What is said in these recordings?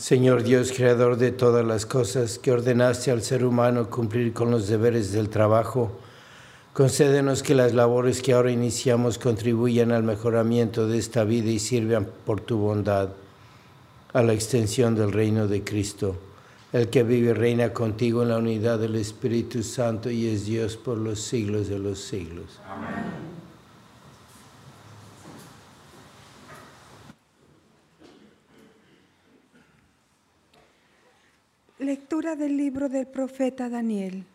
Señor Dios, creador de todas las cosas, que ordenaste al ser humano cumplir con los deberes del trabajo, concédenos que las labores que ahora iniciamos contribuyan al mejoramiento de esta vida y sirvan por tu bondad a la extensión del reino de Cristo, el que vive y reina contigo en la unidad del Espíritu Santo y es Dios por los siglos de los siglos. Amén. Lectura del libro del profeta Daniel.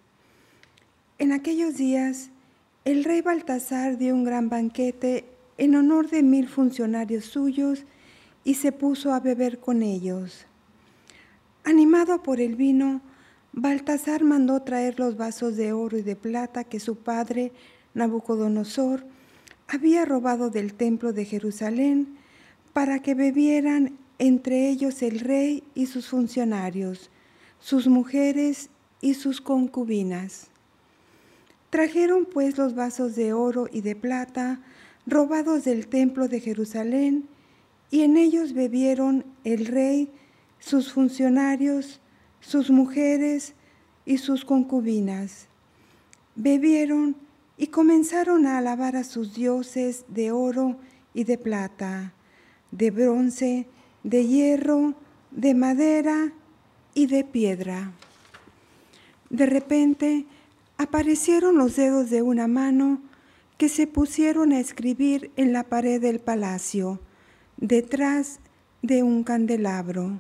En aquellos días, el rey Baltasar dio un gran banquete en honor de mil funcionarios suyos y se puso a beber con ellos. Animado por el vino, Baltasar mandó traer los vasos de oro y de plata que su padre, Nabucodonosor, había robado del templo de Jerusalén para que bebieran entre ellos el rey y sus funcionarios sus mujeres y sus concubinas. Trajeron pues los vasos de oro y de plata robados del templo de Jerusalén, y en ellos bebieron el rey, sus funcionarios, sus mujeres y sus concubinas. Bebieron y comenzaron a alabar a sus dioses de oro y de plata, de bronce, de hierro, de madera y de piedra. De repente aparecieron los dedos de una mano que se pusieron a escribir en la pared del palacio, detrás de un candelabro.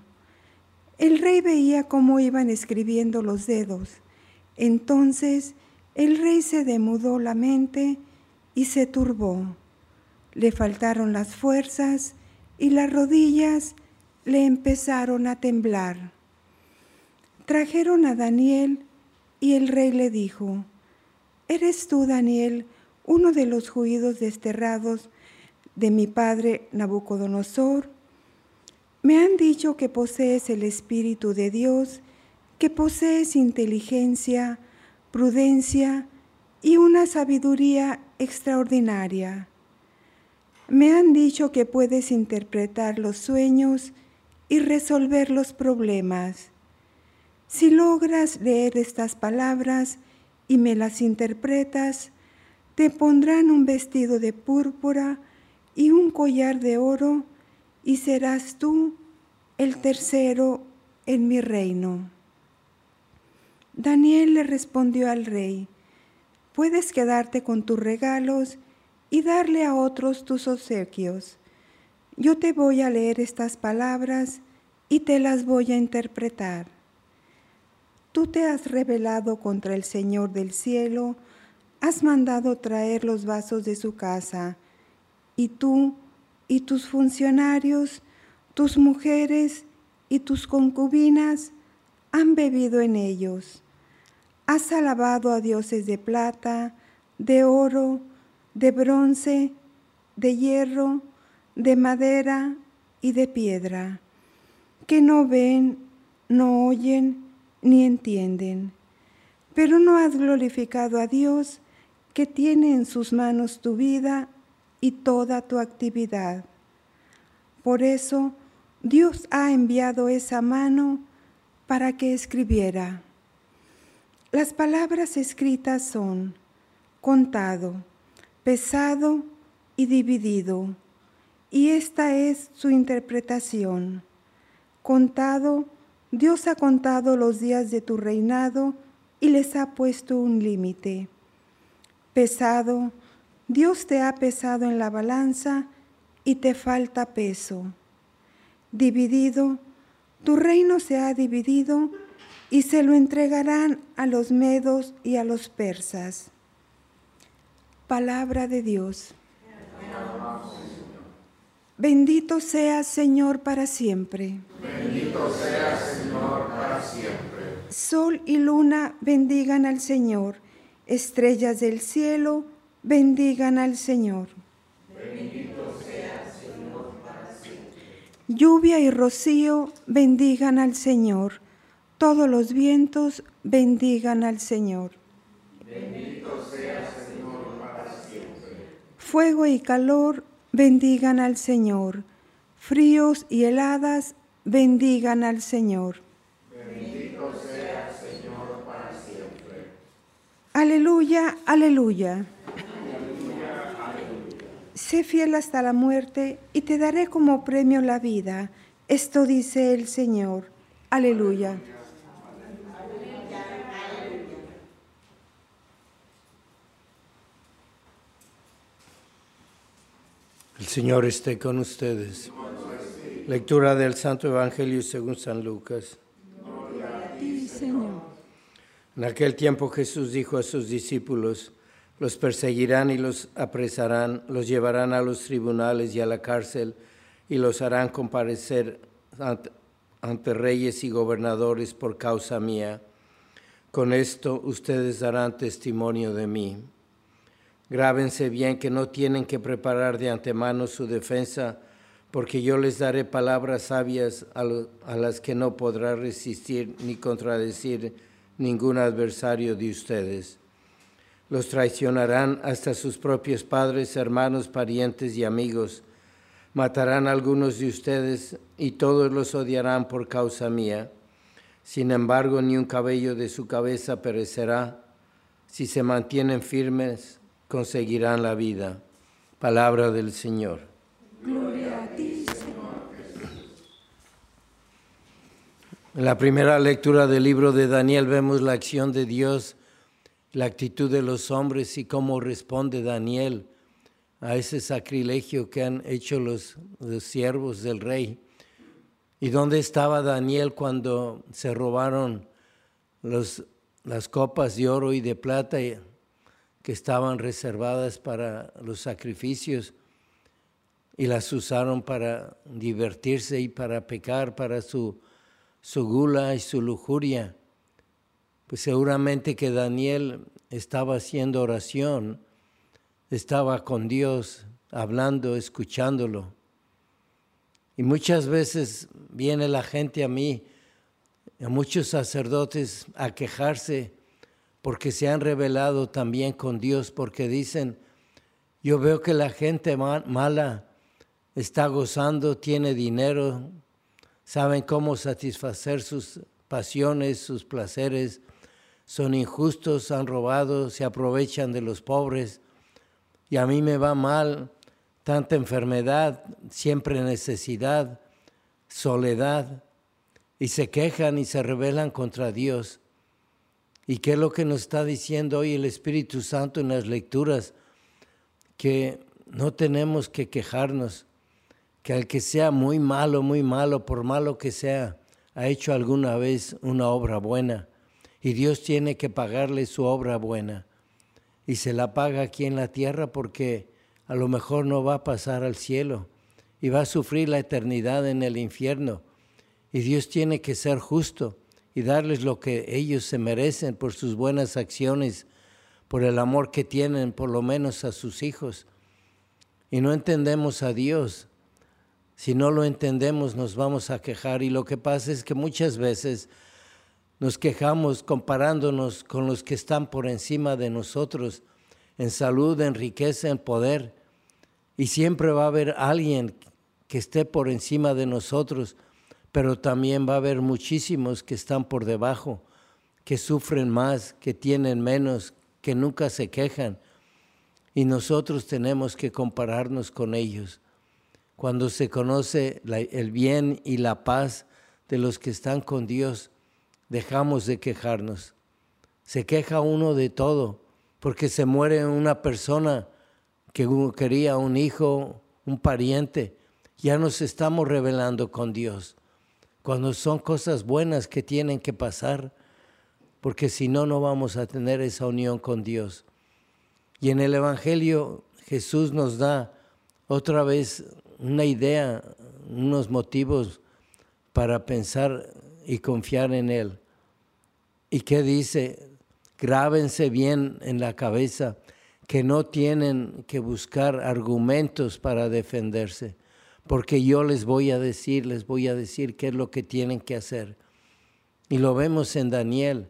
El rey veía cómo iban escribiendo los dedos. Entonces el rey se demudó la mente y se turbó. Le faltaron las fuerzas y las rodillas le empezaron a temblar. Trajeron a Daniel y el rey le dijo, ¿Eres tú, Daniel, uno de los judíos desterrados de mi padre Nabucodonosor? Me han dicho que posees el Espíritu de Dios, que posees inteligencia, prudencia y una sabiduría extraordinaria. Me han dicho que puedes interpretar los sueños y resolver los problemas. Si logras leer estas palabras y me las interpretas, te pondrán un vestido de púrpura y un collar de oro, y serás tú el tercero en mi reino. Daniel le respondió al rey, puedes quedarte con tus regalos y darle a otros tus obsequios. Yo te voy a leer estas palabras y te las voy a interpretar. Tú te has rebelado contra el Señor del cielo, has mandado traer los vasos de su casa, y tú y tus funcionarios, tus mujeres y tus concubinas han bebido en ellos. Has alabado a dioses de plata, de oro, de bronce, de hierro, de madera y de piedra, que no ven, no oyen, ni entienden. Pero no has glorificado a Dios, que tiene en sus manos tu vida y toda tu actividad. Por eso Dios ha enviado esa mano para que escribiera. Las palabras escritas son contado, pesado y dividido, y esta es su interpretación. Contado, Dios ha contado los días de tu reinado y les ha puesto un límite. Pesado, Dios te ha pesado en la balanza y te falta peso. Dividido, tu reino se ha dividido y se lo entregarán a los medos y a los persas. Palabra de Dios. Bendito seas, Señor, para siempre. Bendito para Sol y luna bendigan al Señor. Estrellas del cielo bendigan al Señor. Lluvia y rocío bendigan al Señor todos los vientos bendigan al Señor. Bendito sea, Señor, para siempre. Fuego y calor bendigan al Señor. Fríos y heladas bendigan al Señor. Bendito sea, Señor, para siempre. Aleluya, aleluya. Sé fiel hasta la muerte y te daré como premio la vida. Esto dice el Señor. Aleluya. El Señor esté con ustedes. Lectura del Santo Evangelio según San Lucas. En aquel tiempo Jesús dijo a sus discípulos, los perseguirán y los apresarán, los llevarán a los tribunales y a la cárcel y los harán comparecer ante, reyes y gobernadores por causa mía. Con esto ustedes darán testimonio de mí. Grábense bien que no tienen que preparar de antemano su defensa, porque yo les daré palabras sabias a, a, las que no podrá resistir ni contradecir ningún adversario de ustedes. Los traicionarán hasta sus propios padres, hermanos, parientes y amigos. Matarán a algunos de ustedes y todos los odiarán por causa mía. Sin embargo, ni un cabello de su cabeza perecerá. Si se mantienen firmes, conseguirán la vida. Palabra del Señor. Gloria a ti, Señor. En la primera lectura del libro de Daniel vemos la acción de Dios, la actitud de los hombres y cómo responde Daniel a ese sacrilegio que han hecho los, siervos del rey. ¿Y dónde estaba Daniel cuando se robaron las copas de oro y de plata? que estaban reservadas para los sacrificios y las usaron para divertirse y para pecar, para su, su gula y su lujuria. Pues seguramente que Daniel estaba haciendo oración, estaba con Dios, hablando, escuchándolo. Y muchas veces viene la gente a mí, a muchos sacerdotes, a quejarse porque se han revelado también con Dios, porque dicen, yo veo que la gente mala está gozando, tiene dinero, saben cómo satisfacer sus pasiones, sus placeres, son injustos, han robado, se aprovechan de los pobres y a mí me va mal, tanta enfermedad, siempre necesidad, soledad, y se quejan y se rebelan contra Dios. ¿Y qué es lo que nos está diciendo hoy el Espíritu Santo en las lecturas? Que no tenemos que quejarnos, que al que sea muy malo, muy malo, por malo que sea, ha hecho alguna vez una obra buena y Dios tiene que pagarle su obra buena y se la paga aquí en la tierra porque a lo mejor no va a pasar al cielo y va a sufrir la eternidad en el infierno. Y Dios tiene que ser justo y darles lo que ellos se merecen por sus buenas acciones, por el amor que tienen por lo menos a sus hijos. Y no entendemos a Dios. Si no lo entendemos nos vamos a quejar y lo que pasa es que muchas veces nos quejamos comparándonos con los que están por encima de nosotros en salud, en riqueza, en poder. Y siempre va a haber alguien que esté por encima de nosotros, pero también va a haber muchísimos que están por debajo, que sufren más, que tienen menos, que nunca se quejan. Y nosotros tenemos que compararnos con ellos. Cuando se conoce el bien y la paz de los que están con Dios, dejamos de quejarnos. Se queja uno de todo, porque se muere una persona que quería un hijo, un pariente. Ya nos estamos revelando con Dios. Cuando son cosas buenas que tienen que pasar, porque si no, no vamos a tener esa unión con Dios. Y en el Evangelio Jesús nos da otra vez una idea, unos motivos para pensar y confiar en Él. ¿Y qué dice? Grábense bien en la cabeza que no tienen que buscar argumentos para defenderse, porque yo les voy a decir, les voy a decir qué es lo que tienen que hacer. Y lo vemos en Daniel.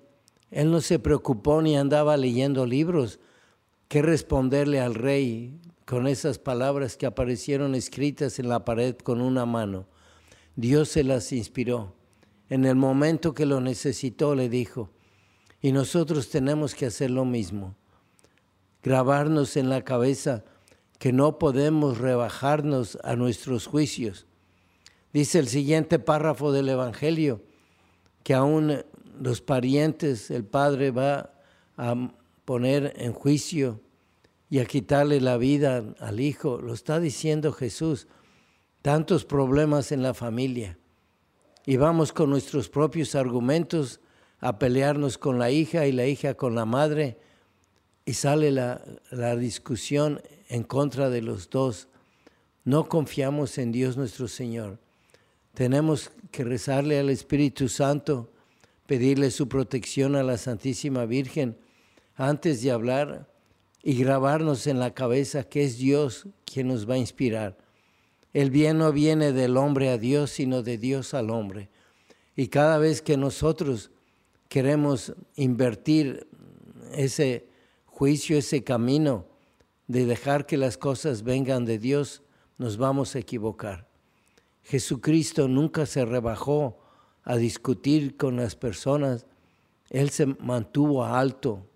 Él no se preocupó ni andaba leyendo libros. ¿Qué responderle al rey con esas palabras que aparecieron escritas en la pared con una mano? Dios se las inspiró. En el momento que lo necesitó, le dijo, y nosotros tenemos que hacer lo mismo, grabarnos en la cabeza que no podemos rebajarnos a nuestros juicios. Dice el siguiente párrafo del Evangelio, que aún los parientes, el Padre va a poner en juicio y a quitarle la vida al Hijo. Lo está diciendo Jesús. Tantos problemas en la familia y vamos con nuestros propios argumentos a pelearnos con la hija y la hija con la madre y sale la, la discusión en contra de los dos. No confiamos en Dios nuestro Señor. Tenemos que rezarle al Espíritu Santo, pedirle su protección a la Santísima Virgen antes de hablar y grabarnos en la cabeza que es Dios quien nos va a inspirar. El bien no viene del hombre a Dios, sino de Dios al hombre. Y cada vez que nosotros queremos invertir ese juicio, ese camino de dejar que las cosas vengan de Dios, nos vamos a equivocar. Jesucristo nunca se rebajó a discutir con las personas. Él se mantuvo alto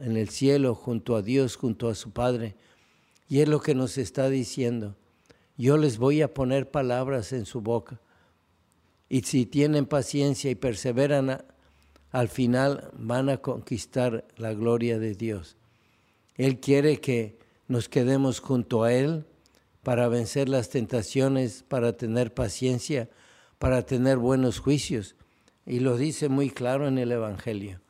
en el cielo junto a Dios, junto a su Padre. Y es lo que nos está diciendo yo les voy a poner palabras en su boca. Y si tienen paciencia y perseveran, al final van a conquistar la gloria de Dios. Él quiere que nos quedemos junto a Él para vencer las tentaciones, para tener paciencia, para tener buenos juicios. Y lo dice muy claro en el Evangelio.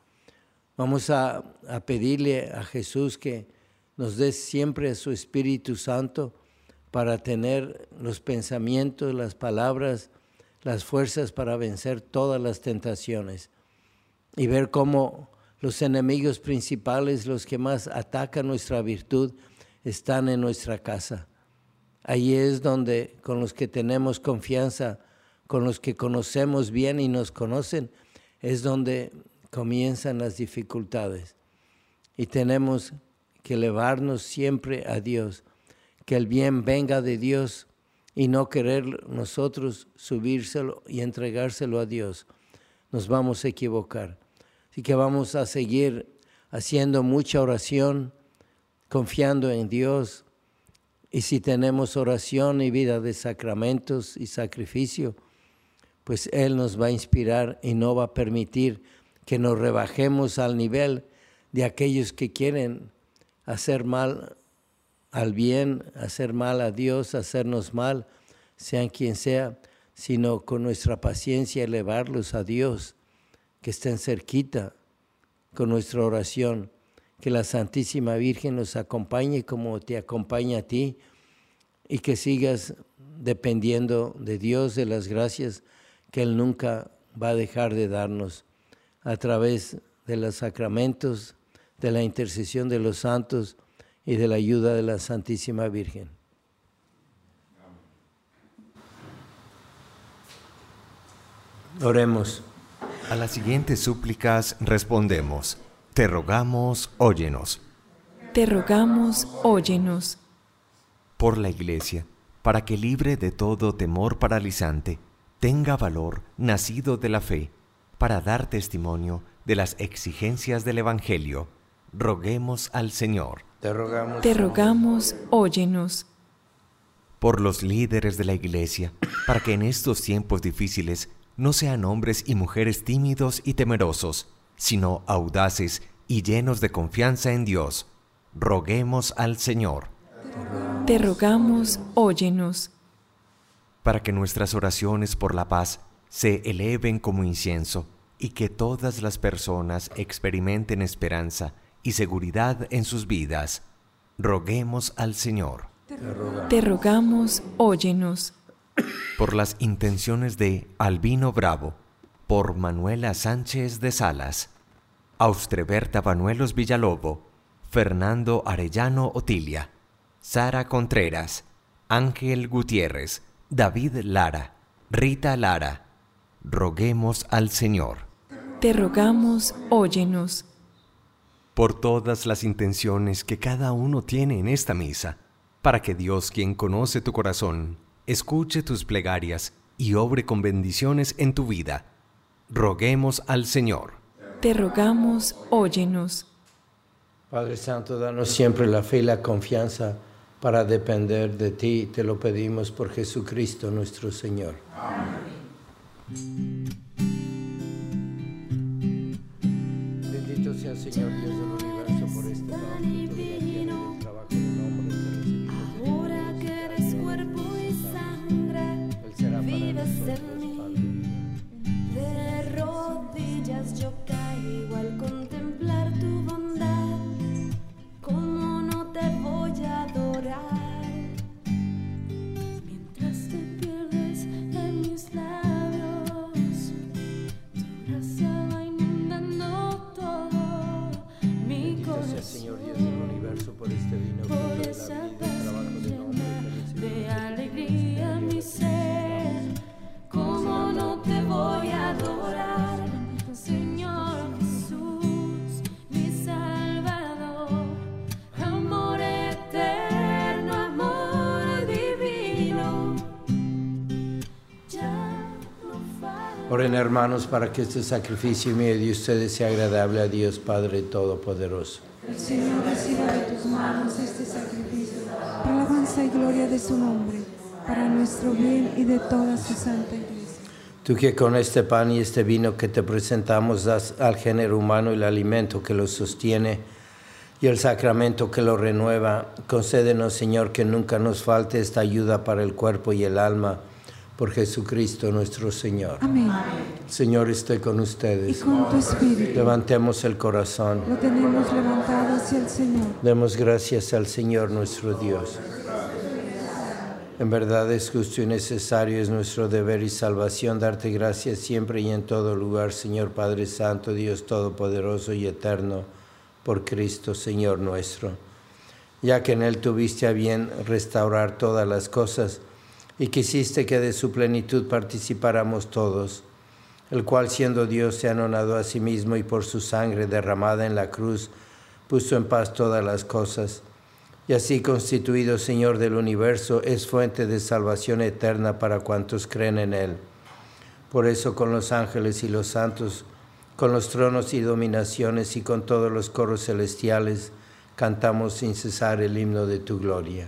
Vamos a, a pedirle a Jesús que nos dé siempre su Espíritu Santo para tener los pensamientos, las palabras, las fuerzas para vencer todas las tentaciones y ver cómo los enemigos principales, los que más atacan nuestra virtud, están en nuestra casa. Ahí es donde con los que tenemos confianza, con los que conocemos bien y nos conocen, es donde comienzan las dificultades. Y tenemos que elevarnos siempre a Dios, que el bien venga de Dios y no querer nosotros subírselo y entregárselo a Dios. Nos vamos a equivocar. Así que vamos a seguir haciendo mucha oración, confiando en Dios. Y si tenemos oración y vida de sacramentos y sacrificio, pues Él nos va a inspirar y no va a permitir que nos rebajemos al nivel de aquellos que quieren hacer mal al bien, hacer mal a Dios, hacernos mal, sean quien sea, sino con nuestra paciencia elevarlos a Dios que estén cerquita con nuestra oración. Que la Santísima Virgen nos acompañe como te acompaña a ti y que sigas dependiendo de Dios, de las gracias que Él nunca va a dejar de darnos a través de los sacramentos, de la intercesión de los santos y de la ayuda de la Santísima Virgen. Oremos. A las siguientes súplicas respondemos, te rogamos, óyenos. Te rogamos, óyenos. Por la Iglesia, para que libre de todo temor paralizante, tenga valor nacido de la fe, para dar testimonio de las exigencias del Evangelio, roguemos al Señor. Te rogamos, Te rogamos, óyenos. Por los líderes de la Iglesia, para que en estos tiempos difíciles no sean hombres y mujeres tímidos y temerosos, sino audaces y llenos de confianza en Dios. Roguemos al Señor. Te rogamos, óyenos. Para que nuestras oraciones por la paz se eleven como incienso y que todas las personas experimenten esperanza y seguridad en sus vidas. Roguemos al Señor. Te rogamos, óyenos por las intenciones de Albino Bravo, por Manuela Sánchez de Salas, Austreberta Banuelos Villalobo, Fernando Arellano Otilia, Sara Contreras, Ángel Gutiérrez, David Lara, Rita Lara. Roguemos al Señor. Te rogamos, óyenos. Por todas las intenciones que cada uno tiene en esta misa, para que Dios, quien conoce tu corazón, escuche tus plegarias y obre con bendiciones en tu vida. Roguemos al Señor. Te rogamos, óyenos. Padre Santo, danos siempre la fe y la confianza para depender de ti. Te lo pedimos por Jesucristo nuestro Señor. Amén. Bendito sea Señor Dios Oren hermanos para que este sacrificio mío de ustedes sea agradable a Dios Padre Todopoderoso. El Señor reciba de tus manos este sacrificio para alabanza y gloria de su nombre, para nuestro bien y de toda su santa iglesia. Tú que con este pan y este vino que te presentamos das al género humano el alimento que lo sostiene y el sacramento que lo renueva, concédenos Señor que nunca nos falte esta ayuda para el cuerpo y el alma Por Jesucristo nuestro Señor. Amén. Señor esté con Y ustedes. con tu espíritu. Levantemos el corazón. Lo tenemos levantado hacia el Señor. Demos gracias al Señor nuestro Dios. En verdad es justo y necesario, es nuestro deber y salvación darte gracias siempre y en todo lugar, Señor Padre Santo, Dios Todopoderoso y Eterno, por Cristo, Señor nuestro. Ya que en Él tuviste a bien restaurar todas las cosas y quisiste que de su plenitud participáramos todos, el cual siendo Dios se anonadó a sí mismo y por su sangre derramada en la cruz puso en paz todas las cosas y así constituido Señor del universo, es fuente de salvación eterna para cuantos creen en Él. Por eso con los ángeles y los santos, con los tronos y dominaciones y con todos los coros celestiales, cantamos sin cesar el himno de tu gloria.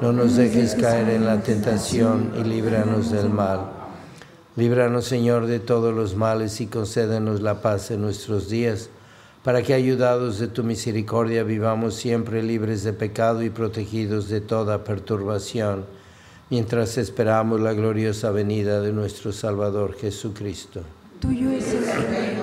No nos dejes caer en la tentación y líbranos del mal. Líbranos, Señor, de todos los males y concédenos la paz en nuestros días, para que, ayudados de tu misericordia, vivamos siempre libres de pecado y protegidos de toda perturbación, mientras esperamos la gloriosa venida de nuestro Salvador Jesucristo. Tuyo es el reino,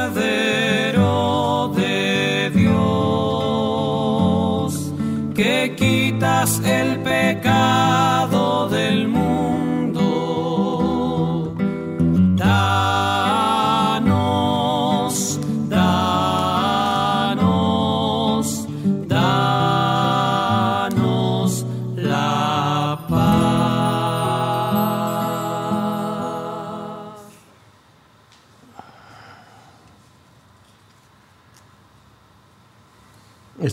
El pecado del mundo.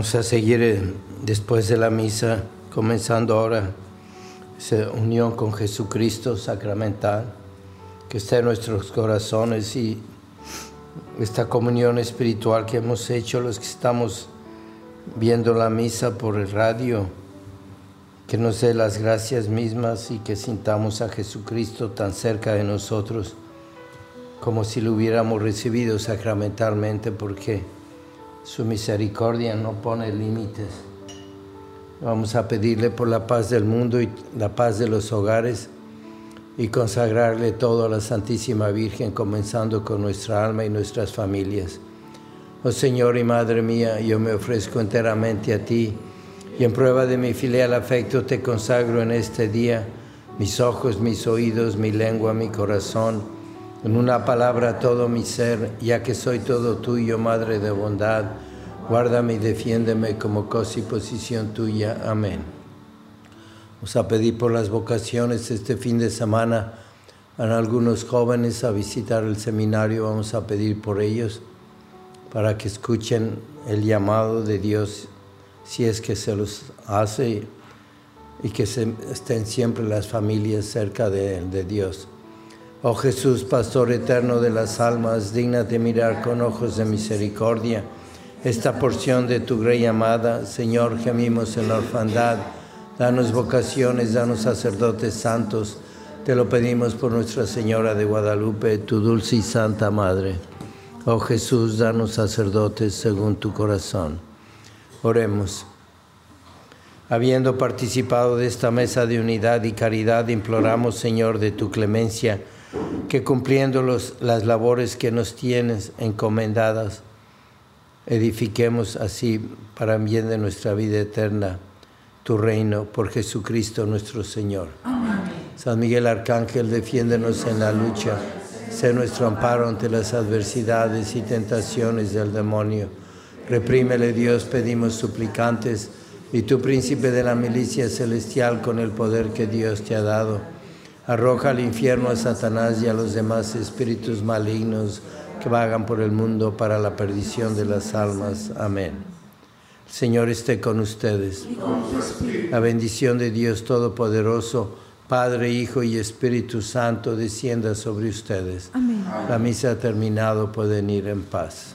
Vamos a seguir eh, después de la misa, comenzando ahora esa unión con Jesucristo sacramental, que está en nuestros corazones y esta comunión espiritual que hemos hecho los que estamos viendo la misa por el radio, que nos dé las gracias mismas y que sintamos a Jesucristo tan cerca de nosotros como si lo hubiéramos recibido sacramentalmente, porque su misericordia no pone límites. Vamos a pedirle por la paz del mundo y la paz de los hogares y consagrarle todo a la Santísima Virgen, comenzando con nuestra alma y nuestras familias. Oh Señor y Madre mía, yo me ofrezco enteramente a ti y en prueba de mi filial afecto te consagro en este día mis ojos, mis oídos, mi lengua, mi corazón, en una palabra todo mi ser, ya que soy todo tuyo, Madre de bondad, guárdame y defiéndeme como cosa y posición tuya. Amén. Vamos a pedir por las vocaciones este fin de semana. Van algunos jóvenes a visitar el seminario, vamos a pedir por ellos para que escuchen el llamado de Dios, si es que se los hace, y que estén siempre las familias cerca de Dios. Oh Jesús, Pastor eterno de las almas, dignate mirar con ojos de misericordia esta porción de tu grey amada. Señor, gemimos en la orfandad. Danos vocaciones, danos sacerdotes santos. Te lo pedimos por Nuestra Señora de Guadalupe, tu dulce y santa Madre. Oh Jesús, danos sacerdotes según tu corazón. Oremos. Habiendo participado de esta mesa de unidad y caridad, imploramos, Señor, de tu clemencia, que cumpliendo los, las labores que nos tienes encomendadas, edifiquemos así para bien de nuestra vida eterna tu reino por Jesucristo nuestro Señor. Amén. San Miguel Arcángel, defiéndenos en la lucha, sé nuestro amparo ante las adversidades y tentaciones del demonio. Reprímele Dios, pedimos suplicantes, y tu príncipe de la milicia celestial con el poder que Dios te ha dado. Arroja al infierno a Satanás y a los demás espíritus malignos que vagan por el mundo para la perdición de las almas. Amén. El Señor esté con ustedes. La bendición de Dios Todopoderoso, Padre, Hijo y Espíritu Santo, descienda sobre ustedes. Amén. La misa ha terminado, pueden ir en paz.